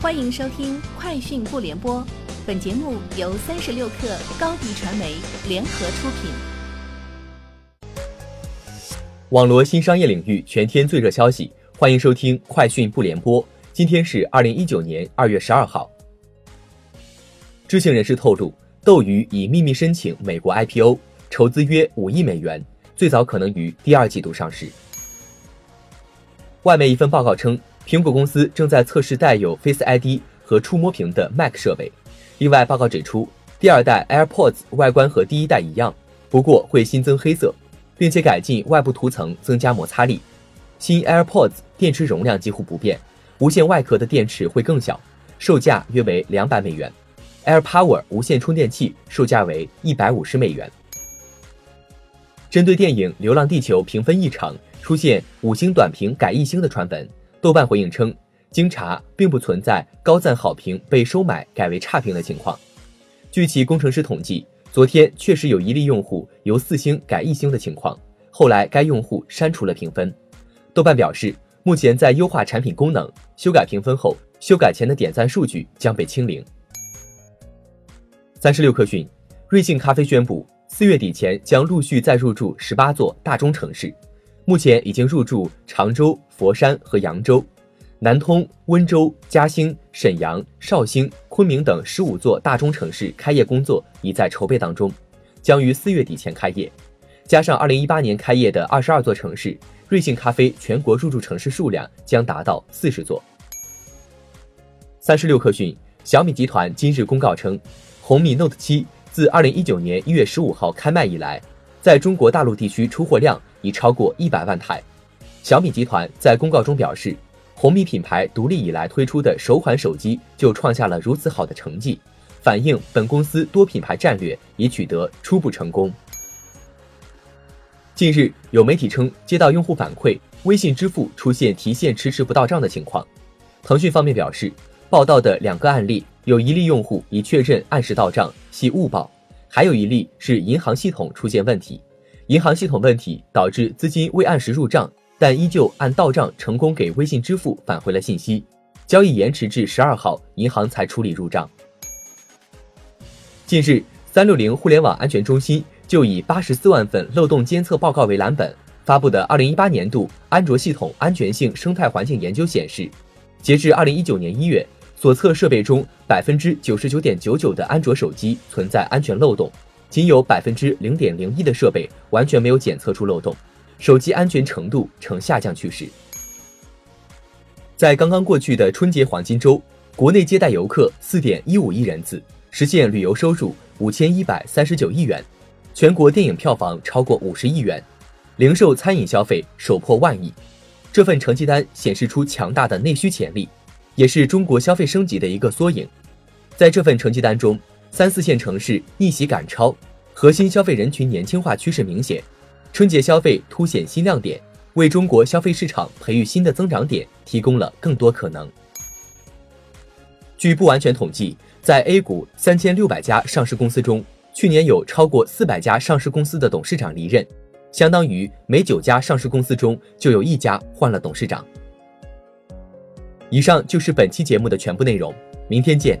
欢迎收听《快讯不联播》，本节目由三十六克高低传媒联合出品。网罗新商业领域全天最热消息，欢迎收听《快讯不联播》。今天是二零一九年二月十二号。知情人士透露，斗鱼已秘密申请美国 IPO，筹资约五亿美元，最早可能于第二季度上市。外媒一份报告称，苹果公司正在测试带有 Face ID 和触摸屏的 Mac 设备。另外，报告指出，第二代 AirPods 外观和第一代一样，不过会新增黑色，并且改进外部涂层，增加摩擦力。新 AirPods 电池容量几乎不变，无线外壳的电池会更小，售价约为两百美元。AirPower 无线充电器售价为一百五十美元。针对电影《流浪地球》评分异常。出现五星短评改一星的传闻，豆瓣回应称，经查并不存在高赞好评被收买改为差评的情况。据其工程师统计，昨天确实有一例用户由四星改一星的情况，后来该用户删除了评分。豆瓣表示，目前在优化产品功能，修改评分后，修改前的点赞数据将被清零。三十六氪讯，瑞幸咖啡宣布，四月底前将陆续再入驻十八座大中城市。目前已经入驻常州、佛山和扬州，南通、温州、嘉兴、沈阳、绍兴、昆明等十五座大中城市开业工作已在筹备当中，将于四月底前开业。加上二零一八年开业的二十二座城市，瑞幸咖啡全国入驻城市数量将达到四十座。三十六氪讯，小米集团今日公告称，红米 Note 七自二零一九年一月十五号开卖以来，在中国大陆地区出货量。已超过一百万台。小米集团在公告中表示，红米品牌独立以来推出的首款手机就创下了如此好的成绩，反映本公司多品牌战略已取得初步成功。近日，有媒体称接到用户反馈，微信支付出现提现迟迟不到账的情况。腾讯方面表示，报道的两个案例，有一例用户已确认按时到账，系误报；还有一例是银行系统出现问题。银行系统问题导致资金未按时入账，但依旧按到账成功给微信支付返回了信息。交易延迟至十二号，银行才处理入账。近日，三六零互联网安全中心就以八十四万份漏洞监测报告为蓝本发布的二零一八年度安卓系统安全性生态环境研究显示，截至二零一九年一月，所测设备中百分之九十九点九九的安卓手机存在安全漏洞。仅有百分之零点零一的设备完全没有检测出漏洞，手机安全程度呈下降趋势。在刚刚过去的春节黄金周，国内接待游客四点一五亿人次，实现旅游收入五千一百三十九亿元，全国电影票房超过五十亿元，零售餐饮消费首破万亿。这份成绩单显示出强大的内需潜力，也是中国消费升级的一个缩影。在这份成绩单中。三四线城市逆袭赶超，核心消费人群年轻化趋势明显，春节消费凸显新亮点，为中国消费市场培育新的增长点提供了更多可能。据不完全统计，在 A 股三千六百家上市公司中，去年有超过四百家上市公司的董事长离任，相当于每九家上市公司中就有一家换了董事长。以上就是本期节目的全部内容，明天见。